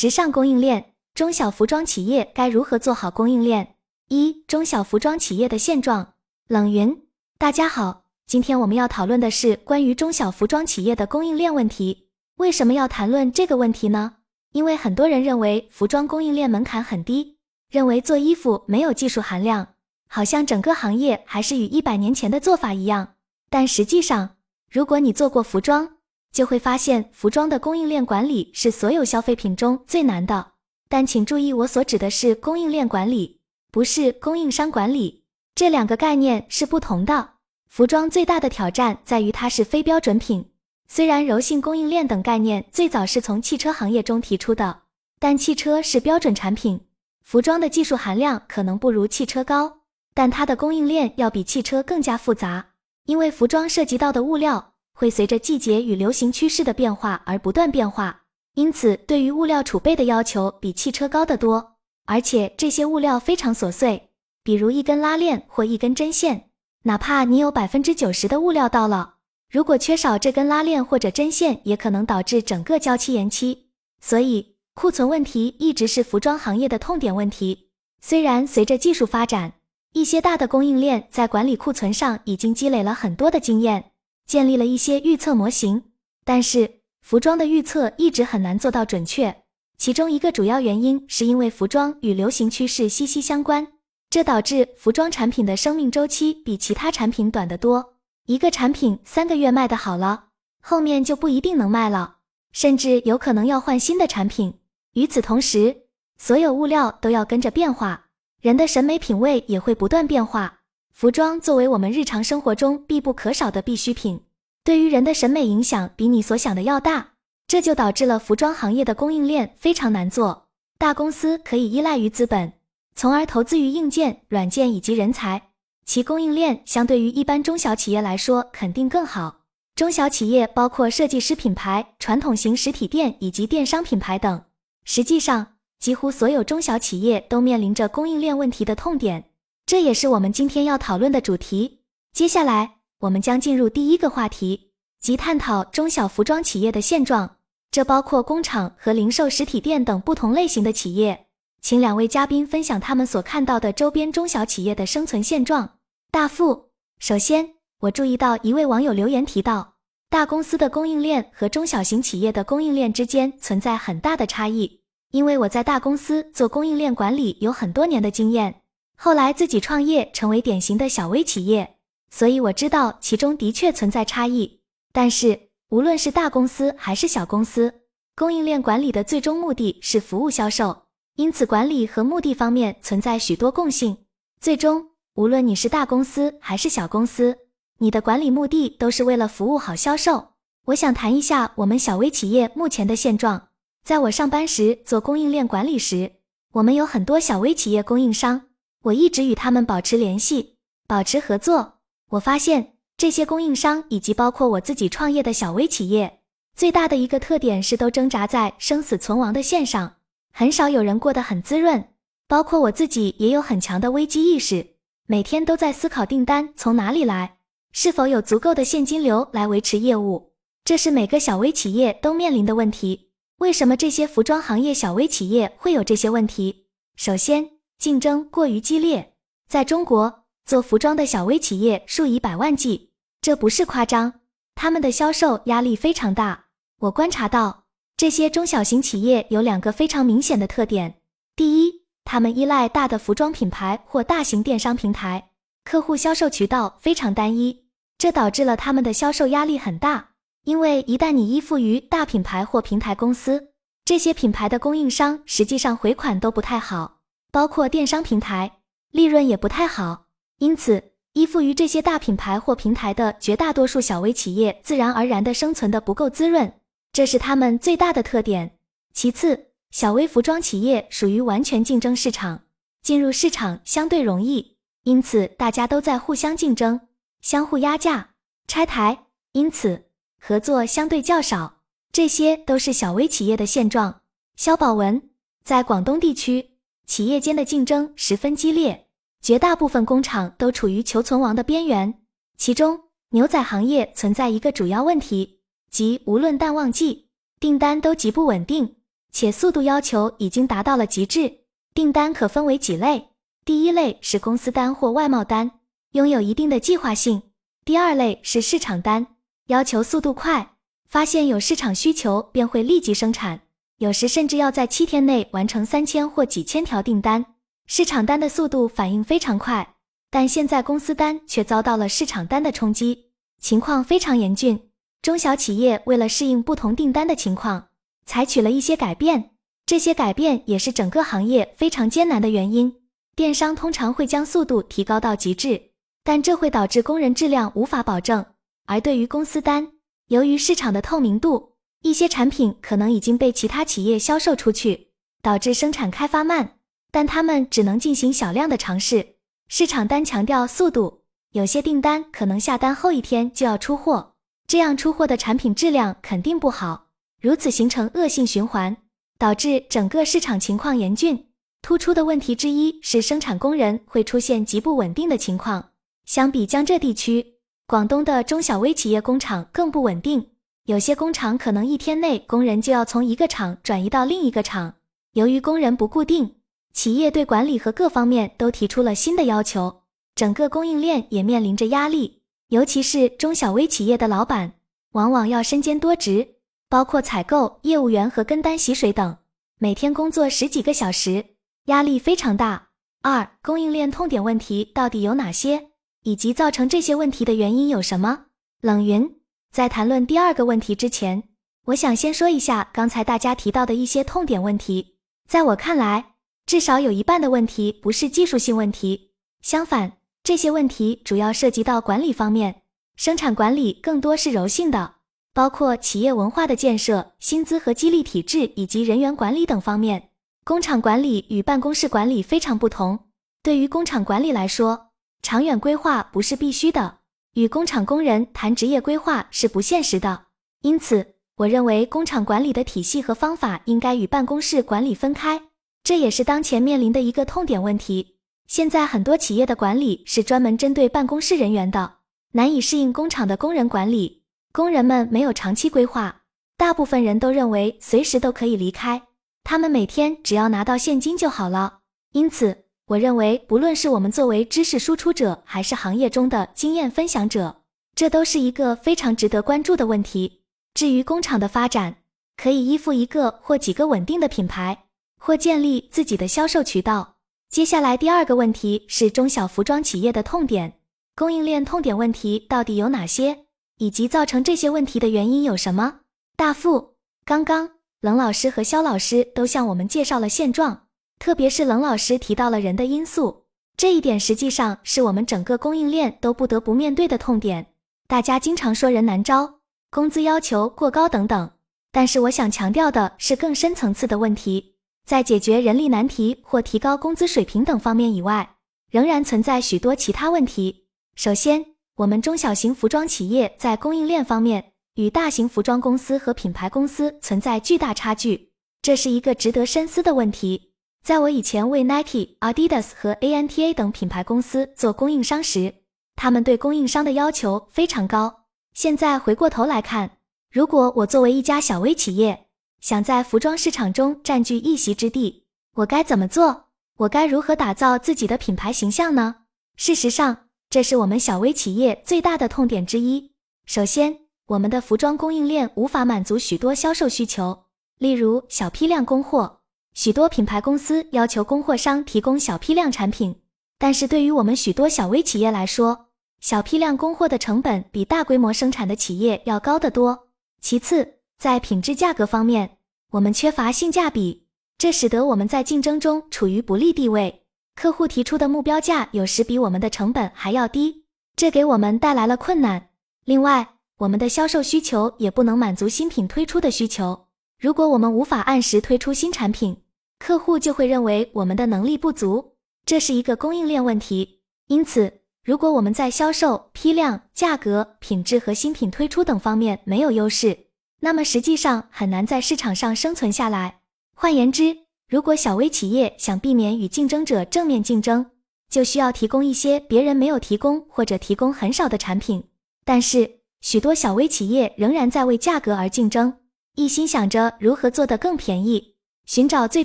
时尚供应链，中小服装企业该如何做好供应链？一、中小服装企业的现状。冷云，大家好，今天我们要讨论的是关于中小服装企业的供应链问题。为什么要谈论这个问题呢？因为很多人认为服装供应链门槛很低，认为做衣服没有技术含量，好像整个行业还是与一百年前的做法一样。但实际上，如果你做过服装，就会发现，服装的供应链管理是所有消费品中最难的。但请注意，我所指的是供应链管理，不是供应商管理。这两个概念是不同的。服装最大的挑战在于它是非标准品。虽然柔性供应链等概念最早是从汽车行业中提出的，但汽车是标准产品，服装的技术含量可能不如汽车高，但它的供应链要比汽车更加复杂，因为服装涉及到的物料。会随着季节与流行趋势的变化而不断变化，因此对于物料储备的要求比汽车高得多。而且这些物料非常琐碎，比如一根拉链或一根针线，哪怕你有百分之九十的物料到了，如果缺少这根拉链或者针线，也可能导致整个交期延期。所以库存问题一直是服装行业的痛点问题。虽然随着技术发展，一些大的供应链在管理库存上已经积累了很多的经验。建立了一些预测模型，但是服装的预测一直很难做到准确。其中一个主要原因是因为服装与流行趋势息息相关，这导致服装产品的生命周期比其他产品短得多。一个产品三个月卖的好了，后面就不一定能卖了，甚至有可能要换新的产品。与此同时，所有物料都要跟着变化，人的审美品味也会不断变化。服装作为我们日常生活中必不可少的必需品，对于人的审美影响比你所想的要大，这就导致了服装行业的供应链非常难做。大公司可以依赖于资本，从而投资于硬件、软件以及人才，其供应链相对于一般中小企业来说肯定更好。中小企业包括设计师品牌、传统型实体店以及电商品牌等。实际上，几乎所有中小企业都面临着供应链问题的痛点。这也是我们今天要讨论的主题。接下来，我们将进入第一个话题，即探讨中小服装企业的现状。这包括工厂和零售实体店等不同类型的企业。请两位嘉宾分享他们所看到的周边中小企业的生存现状。大富，首先，我注意到一位网友留言提到，大公司的供应链和中小型企业的供应链之间存在很大的差异。因为我在大公司做供应链管理有很多年的经验。后来自己创业，成为典型的小微企业，所以我知道其中的确存在差异。但是无论是大公司还是小公司，供应链管理的最终目的是服务销售，因此管理和目的方面存在许多共性。最终，无论你是大公司还是小公司，你的管理目的都是为了服务好销售。我想谈一下我们小微企业目前的现状。在我上班时做供应链管理时，我们有很多小微企业供应商。我一直与他们保持联系，保持合作。我发现这些供应商以及包括我自己创业的小微企业，最大的一个特点是都挣扎在生死存亡的线上，很少有人过得很滋润。包括我自己也有很强的危机意识，每天都在思考订单从哪里来，是否有足够的现金流来维持业务。这是每个小微企业都面临的问题。为什么这些服装行业小微企业会有这些问题？首先，竞争过于激烈，在中国做服装的小微企业数以百万计，这不是夸张。他们的销售压力非常大。我观察到，这些中小型企业有两个非常明显的特点：第一，他们依赖大的服装品牌或大型电商平台，客户销售渠道非常单一，这导致了他们的销售压力很大。因为一旦你依附于大品牌或平台公司，这些品牌的供应商实际上回款都不太好。包括电商平台，利润也不太好，因此依附于这些大品牌或平台的绝大多数小微企业，自然而然的生存的不够滋润，这是他们最大的特点。其次，小微服装企业属于完全竞争市场，进入市场相对容易，因此大家都在互相竞争，相互压价、拆台，因此合作相对较少。这些都是小微企业的现状。肖宝文在广东地区。企业间的竞争十分激烈，绝大部分工厂都处于求存亡的边缘。其中，牛仔行业存在一个主要问题，即无论淡旺季，订单都极不稳定。且速度要求已经达到了极致。订单可分为几类：第一类是公司单或外贸单，拥有一定的计划性；第二类是市场单，要求速度快，发现有市场需求便会立即生产，有时甚至要在七天内完成三千或几千条订单。市场单的速度反应非常快，但现在公司单却遭到了市场单的冲击，情况非常严峻。中小企业为了适应不同订单的情况，采取了一些改变。这些改变也是整个行业非常艰难的原因。电商通常会将速度提高到极致，但这会导致工人质量无法保证。而对于公司单，由于市场的透明度，一些产品可能已经被其他企业销售出去，导致生产开发慢。但他们只能进行小量的尝试。市场单强调速度，有些订单可能下单后一天就要出货，这样出货的产品质量肯定不好，如此形成恶性循环。导致整个市场情况严峻。突出的问题之一是生产工人会出现极不稳定的情况。相比江浙地区，广东的中小微企业工厂更不稳定。有些工厂可能一天内工人就要从一个厂转移到另一个厂。由于工人不固定，企业对管理和各方面都提出了新的要求，整个供应链也面临着压力。尤其是中小微企业的老板，往往要身兼多职。包括采购、业务员和跟单洗水等，每天工作十几个小时，压力非常大。二、供应链痛点问题到底有哪些，以及造成这些问题的原因有什么？冷云在谈论第二个问题之前，我想先说一下刚才大家提到的一些痛点问题。在我看来，至少有一半的问题不是技术性问题，相反，这些问题主要涉及到管理方面，生产管理更多是柔性的。包括企业文化的建设、薪资和激励体制以及人员管理等方面。工厂管理与办公室管理非常不同。对于工厂管理来说，长远规划不是必须的，与工厂工人谈职业规划是不现实的。因此，我认为工厂管理的体系和方法应该与办公室管理分开。这也是当前面临的一个痛点问题。现在很多企业的管理是专门针对办公室人员的，难以适应工厂的工人管理。工人们没有长期规划，大部分人都认为随时都可以离开，他们每天只要拿到现金就好了。因此，我认为不论是我们作为知识输出者，还是行业中的经验分享者，这都是一个非常值得关注的问题。至于工厂的发展，可以依附一个或几个稳定的品牌，或建立自己的销售渠道。接下来第二个问题是中小服装企业的痛点，供应链痛点问题到底有哪些？以及造成这些问题的原因有什么？大富，刚刚冷老师和肖老师都向我们介绍了现状，特别是冷老师提到了人的因素，这一点实际上是我们整个供应链都不得不面对的痛点。大家经常说人难招，工资要求过高等等，但是我想强调的是更深层次的问题，在解决人力难题或提高工资水平等方面以外，仍然存在许多其他问题。首先，我们中小型服装企业在供应链方面与大型服装公司和品牌公司存在巨大差距，这是一个值得深思的问题。在我以前为 Nike、Adidas 和 ANTA 等品牌公司做供应商时，他们对供应商的要求非常高。现在回过头来看，如果我作为一家小微企业，想在服装市场中占据一席之地，我该怎么做？我该如何打造自己的品牌形象呢？事实上，这是我们小微企业最大的痛点之一。首先，我们的服装供应链无法满足许多销售需求，例如小批量供货。许多品牌公司要求供货商提供小批量产品，但是对于我们许多小微企业来说，小批量供货的成本比大规模生产的企业要高得多。其次，在品质价格方面，我们缺乏性价比，这使得我们在竞争中处于不利地位。客户提出的目标价有时比我们的成本还要低，这给我们带来了困难。另外，我们的销售需求也不能满足新品推出的需求。如果我们无法按时推出新产品，客户就会认为我们的能力不足，这是一个供应链问题。因此，如果我们在销售、批量、价格、品质和新品推出等方面没有优势，那么实际上很难在市场上生存下来。换言之，如果小微企业想避免与竞争者正面竞争，就需要提供一些别人没有提供或者提供很少的产品。但是，许多小微企业仍然在为价格而竞争，一心想着如何做得更便宜。寻找最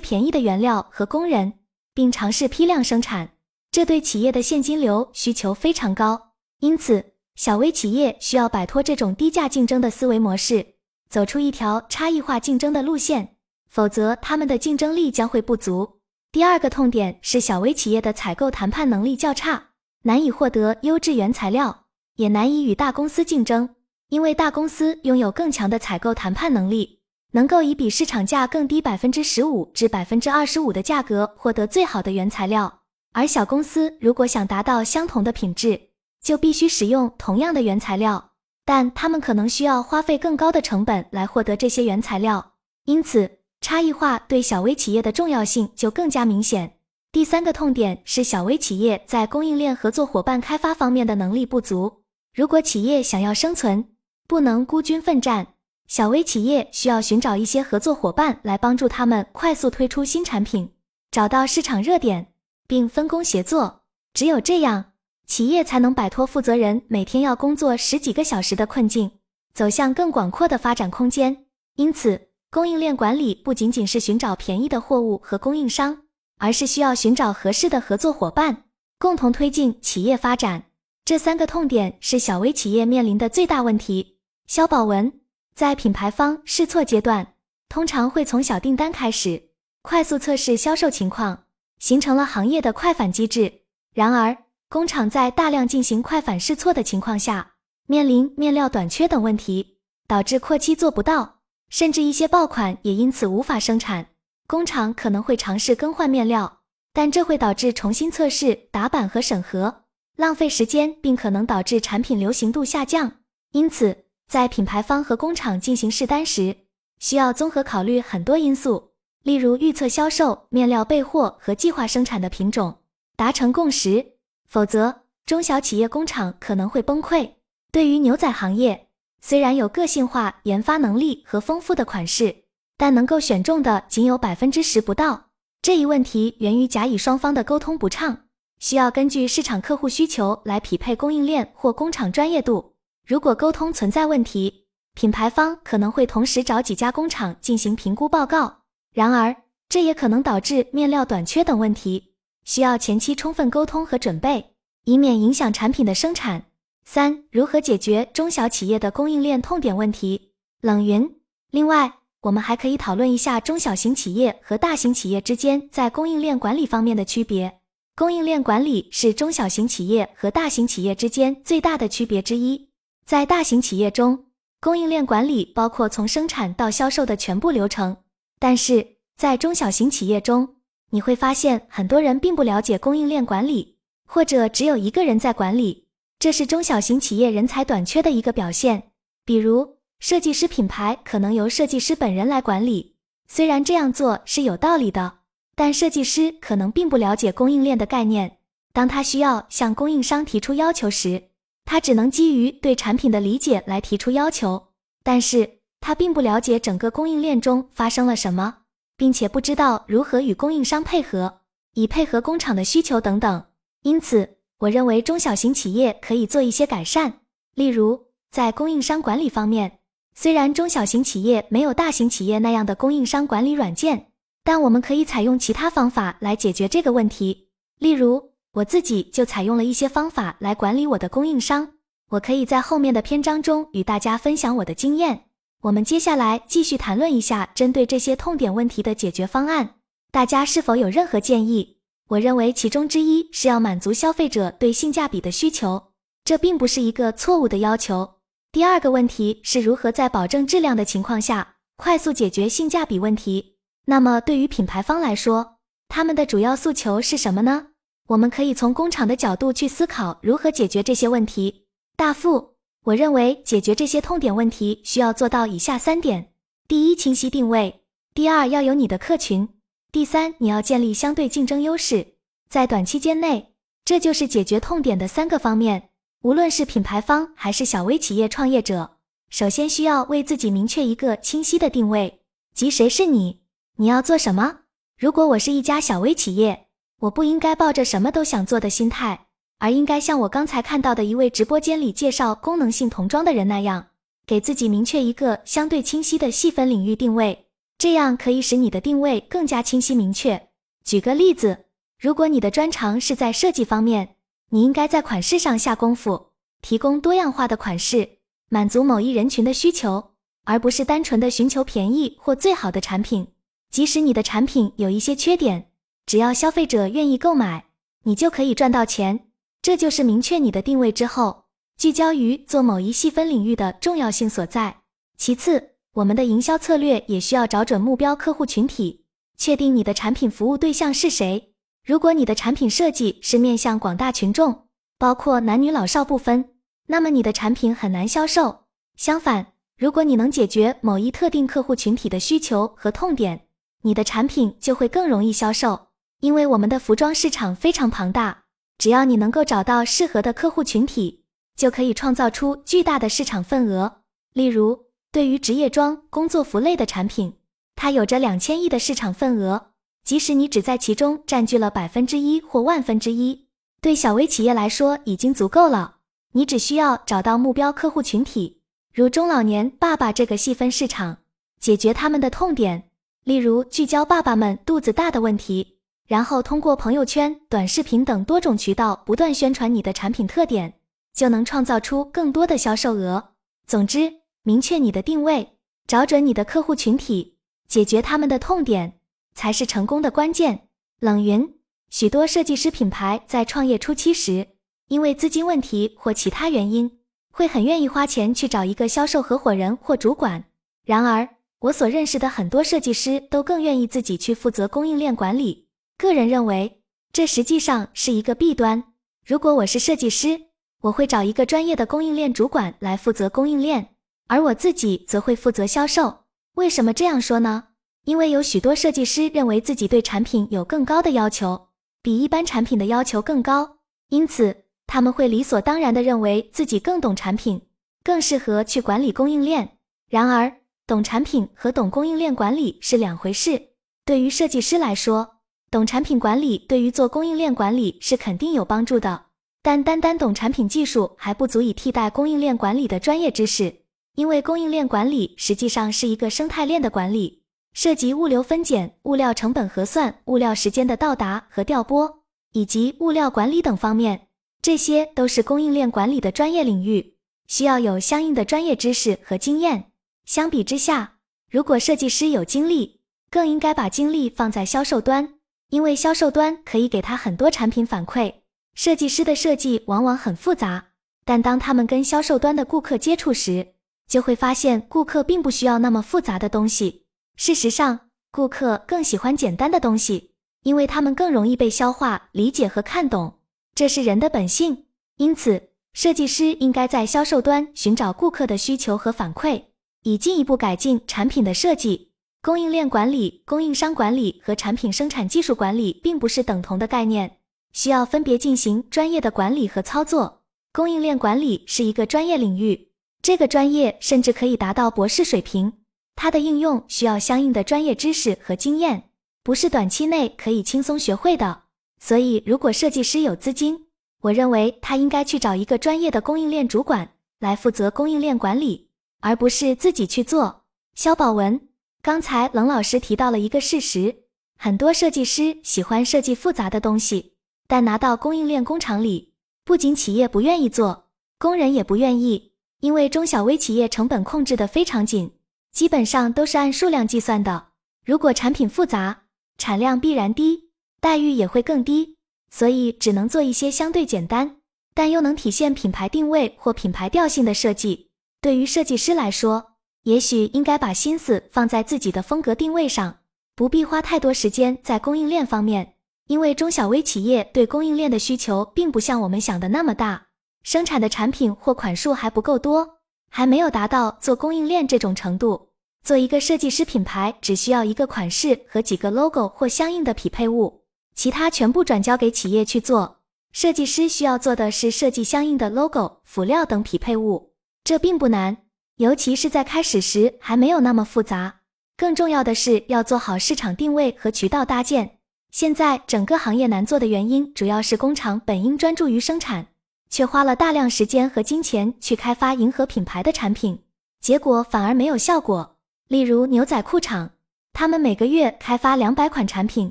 便宜的原料和工人，并尝试批量生产。这对企业的现金流需求非常高，因此小微企业需要摆脱这种低价竞争的思维模式，走出一条差异化竞争的路线，否则他们的竞争力将会不足。第二个痛点是小微企业的采购谈判能力较差，难以获得优质原材料，也难以与大公司竞争，因为大公司拥有更强的采购谈判能力，能够以比市场价更低百分之十五至百分之二十五的价格获得最好的原材料。而小公司如果想达到相同的品质，就必须使用同样的原材料，但他们可能需要花费更高的成本来获得这些原材料。因此，差异化对小微企业的重要性就更加明显。第三个痛点是小微企业在供应链合作伙伴开发方面的能力不足。如果企业想要生存，不能孤军奋战，小微企业需要寻找一些合作伙伴来帮助他们快速推出新产品，找到市场热点。并分工协作，只有这样，企业才能摆脱负责人每天要工作十几个小时的困境，走向更广阔的发展空间。因此，供应链管理不仅仅是寻找便宜的货物和供应商，而是需要寻找合适的合作伙伴，共同推进企业发展。这三个痛点是小微企业面临的最大问题。肖宝文在品牌方试错阶段，通常会从小订单开始，快速测试销售情况。形成了行业的快反机制。然而，工厂在大量进行快反试错的情况下，面临面料短缺等问题，导致扩期做不到，甚至一些爆款也因此无法生产。工厂可能会尝试更换面料，但这会导致重新测试、打版和审核，浪费时间，并可能导致产品流行度下降。因此，在品牌方和工厂进行试单时，需要综合考虑很多因素。例如预测销售、面料备货和计划生产的品种，达成共识。否则，中小企业工厂可能会崩溃。对于牛仔行业，虽然有个性化研发能力和丰富的款式，但能够选中的仅有百分之十不到。这一问题源于甲乙双方的沟通不畅，需要根据市场客户需求来匹配供应链或工厂专业度。如果沟通存在问题，品牌方可能会同时找几家工厂进行评估报告。然而，这也可能导致面料短缺等问题，需要前期充分沟通和准备，以免影响产品的生产。三、如何解决中小企业的供应链痛点问题？冷云。另外，我们还可以讨论一下中小型企业和大型企业之间在供应链管理方面的区别。供应链管理是中小型企业和大型企业之间最大的区别之一。在大型企业中，供应链管理包括从生产到销售的全部流程。但是在中小型企业中，你会发现很多人并不了解供应链管理，或者只有一个人在管理，这是中小型企业人才短缺的一个表现。比如，设计师品牌可能由设计师本人来管理，虽然这样做是有道理的，但设计师可能并不了解供应链的概念。当他需要向供应商提出要求时，他只能基于对产品的理解来提出要求，但是。他并不了解整个供应链中发生了什么，并且不知道如何与供应商配合，以配合工厂的需求等等。因此，我认为中小型企业可以做一些改善，例如在供应商管理方面。虽然中小型企业没有大型企业那样的供应商管理软件，但我们可以采用其他方法来解决这个问题。例如，我自己就采用了一些方法来管理我的供应商。我可以在后面的篇章中与大家分享我的经验。我们接下来继续谈论一下针对这些痛点问题的解决方案。大家是否有任何建议？我认为其中之一是要满足消费者对性价比的需求，这并不是一个错误的要求。第二个问题是如何在保证质量的情况下快速解决性价比问题。那么对于品牌方来说，他们的主要诉求是什么呢？我们可以从工厂的角度去思考如何解决这些问题。大富。我认为解决这些痛点问题需要做到以下三点：第一，清晰定位；第二，要有你的客群；第三，你要建立相对竞争优势。在短期间内，这就是解决痛点的三个方面。无论是品牌方还是小微企业创业者，首先需要为自己明确一个清晰的定位，即谁是你，你要做什么。如果我是一家小微企业，我不应该抱着什么都想做的心态。而应该像我刚才看到的一位直播间里介绍功能性童装的人那样，给自己明确一个相对清晰的细分领域定位。这样可以使你的定位更加清晰明确。举个例子，如果你的专长是在设计方面，你应该在款式上下功夫，提供多样化的款式，满足某一人群的需求，而不是单纯的寻求便宜或最好的产品。即使你的产品有一些缺点，只要消费者愿意购买，你就可以赚到钱。这就是明确你的定位之后，聚焦于做某一细分领域的重要性所在。其次，我们的营销策略也需要找准目标客户群体，确定你的产品服务对象是谁。如果你的产品设计是面向广大群众，包括男女老少不分，那么你的产品很难销售。相反，如果你能解决某一特定客户群体的需求和痛点，你的产品就会更容易销售。因为我们的服装市场非常庞大。只要你能够找到适合的客户群体，就可以创造出巨大的市场份额。例如，对于职业装、工作服类的产品，它有着两千亿的市场份额。即使你只在其中占据了百分之一或万分之一，对小微企业来说已经足够了。你只需要找到目标客户群体，如中老年爸爸这个细分市场，解决他们的痛点，例如聚焦爸爸们肚子大的问题。然后通过朋友圈、短视频等多种渠道不断宣传你的产品特点，就能创造出更多的销售额。总之，明确你的定位，找准你的客户群体，解决他们的痛点，才是成功的关键。冷云：许多设计师品牌在创业初期时，因为资金问题或其他原因，会很愿意花钱去找一个销售合伙人或主管。然而，我所认识的很多设计师都更愿意自己去负责供应链管理。个人认为，这实际上是一个弊端。如果我是设计师，我会找一个专业的供应链主管来负责供应链，而我自己则会负责销售。为什么这样说呢？因为有许多设计师认为自己对产品有更高的要求，比一般产品的要求更高，因此他们会理所当然地认为自己更懂产品，更适合去管理供应链。然而，懂产品和懂供应链管理是两回事。对于设计师来说，懂产品管理对于做供应链管理是肯定有帮助的，但单单懂产品技术还不足以替代供应链管理的专业知识，因为供应链管理实际上是一个生态链的管理，涉及物流分拣、物料成本核算、物料时间的到达和调拨，以及物料管理等方面，这些都是供应链管理的专业领域，需要有相应的专业知识和经验。相比之下，如果设计师有精力，更应该把精力放在销售端。因为销售端可以给他很多产品反馈，设计师的设计往往很复杂，但当他们跟销售端的顾客接触时，就会发现顾客并不需要那么复杂的东西。事实上，顾客更喜欢简单的东西，因为他们更容易被消化、理解和看懂，这是人的本性。因此，设计师应该在销售端寻找顾客的需求和反馈，以进一步改进产品的设计。供应链管理、供应商管理和产品生产技术管理并不是等同的概念，需要分别进行专业的管理和操作。供应链管理是一个专业领域，这个专业甚至可以达到博士水平。它的应用需要相应的专业知识和经验，不是短期内可以轻松学会的。所以，如果设计师有资金，我认为他应该去找一个专业的供应链主管来负责供应链管理，而不是自己去做。肖宝文。刚才冷老师提到了一个事实：很多设计师喜欢设计复杂的东西，但拿到供应链工厂里，不仅企业不愿意做，工人也不愿意，因为中小微企业成本控制的非常紧，基本上都是按数量计算的。如果产品复杂，产量必然低，待遇也会更低，所以只能做一些相对简单，但又能体现品牌定位或品牌调性的设计。对于设计师来说，也许应该把心思放在自己的风格定位上，不必花太多时间在供应链方面，因为中小微企业对供应链的需求并不像我们想的那么大，生产的产品或款数还不够多，还没有达到做供应链这种程度。做一个设计师品牌只需要一个款式和几个 logo 或相应的匹配物，其他全部转交给企业去做。设计师需要做的是设计相应的 logo、辅料等匹配物，这并不难。尤其是在开始时还没有那么复杂，更重要的是要做好市场定位和渠道搭建。现在整个行业难做的原因，主要是工厂本应专注于生产，却花了大量时间和金钱去开发迎合品牌的产品，结果反而没有效果。例如牛仔裤厂，他们每个月开发两百款产品，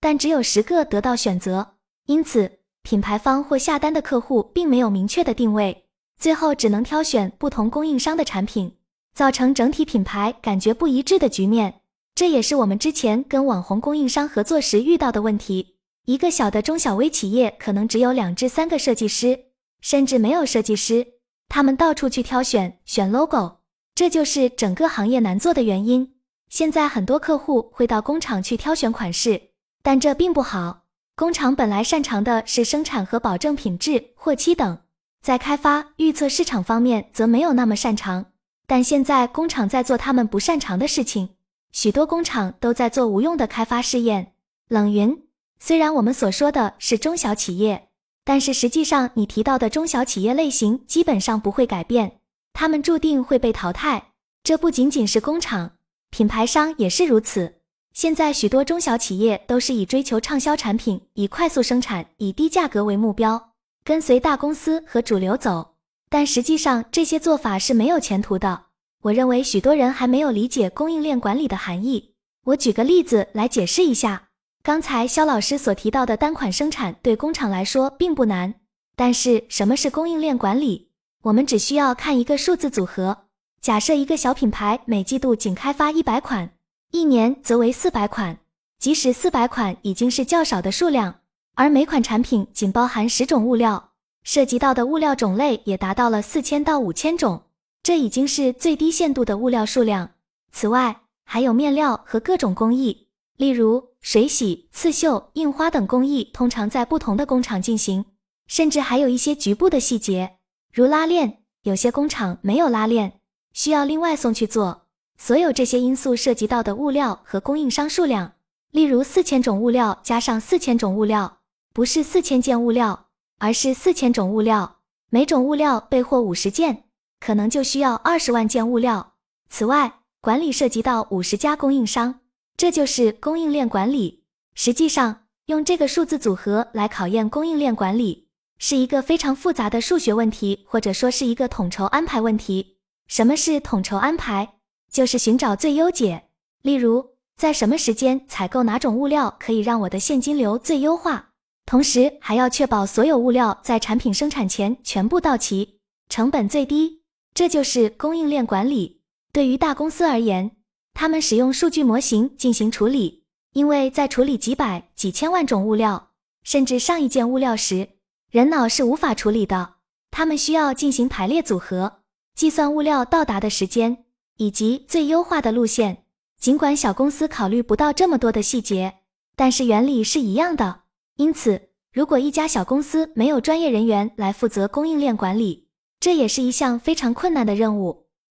但只有十个得到选择，因此品牌方或下单的客户并没有明确的定位，最后只能挑选不同供应商的产品，造成整体品牌感觉不一致的局面。这也是我们之前跟网红供应商合作时遇到的问题。一个小的中小微企业可能只有两至三个设计师，甚至没有设计师，他们到处去挑选选 logo，这就是整个行业难做的原因。现在很多客户会到工厂去挑选款式，但这并不好。工厂本来擅长的是生产和保证品质、货期等，在开发、预测市场方面则没有那么擅长。但现在工厂在做他们不擅长的事情，许多工厂都在做无用的开发试验。冷云。虽然我们所说的是中小企业，但是实际上你提到的中小企业类型基本上不会改变，他们注定会被淘汰。这不仅仅是工厂，品牌商也是如此。现在许多中小企业都是以追求畅销产品、以快速生产、以低价格为目标，跟随大公司和主流走。但实际上这些做法是没有前途的。我认为许多人还没有理解供应链管理的含义。我举个例子来解释一下。刚才肖老师所提到的单款生产对工厂来说并不难，但是什么是供应链管理？我们只需要看一个数字组合。假设一个小品牌每季度仅开发一百款，一年则为四百款。即使四百款已经是较少的数量，而每款产品仅包含十种物料，涉及到的物料种类也达到了四千到五千种，这已经是最低限度的物料数量。此外，还有面料和各种工艺。例如水洗、刺绣、印花等工艺，通常在不同的工厂进行，甚至还有一些局部的细节，如拉链，有些工厂没有拉链，需要另外送去做。所有这些因素涉及到的物料和供应商数量，例如四千种物料加上四千种物料，不是四千件物料，而是四千种物料，每种物料备货五十件，可能就需要二十万件物料。此外，管理涉及到五十家供应商。这就是供应链管理。实际上，用这个数字组合来考验供应链管理，是一个非常复杂的数学问题，或者说是一个统筹安排问题。什么是统筹安排？就是寻找最优解。例如，在什么时间采购哪种物料可以让我的现金流最优化，同时还要确保所有物料在产品生产前全部到齐，成本最低。这就是供应链管理。对于大公司而言。他们使用数据模型进行处理，因为在处理几百、几千万种物料，甚至上亿件物料时，人脑是无法处理的。他们需要进行排列组合，计算物料到达的时间以及最优化的路线。尽管小公司考虑不到这么多的细节，但是原理是一样的。因此，如果一家小公司没有专业人员来负责供应链管理，这也是一项非常困难的任务。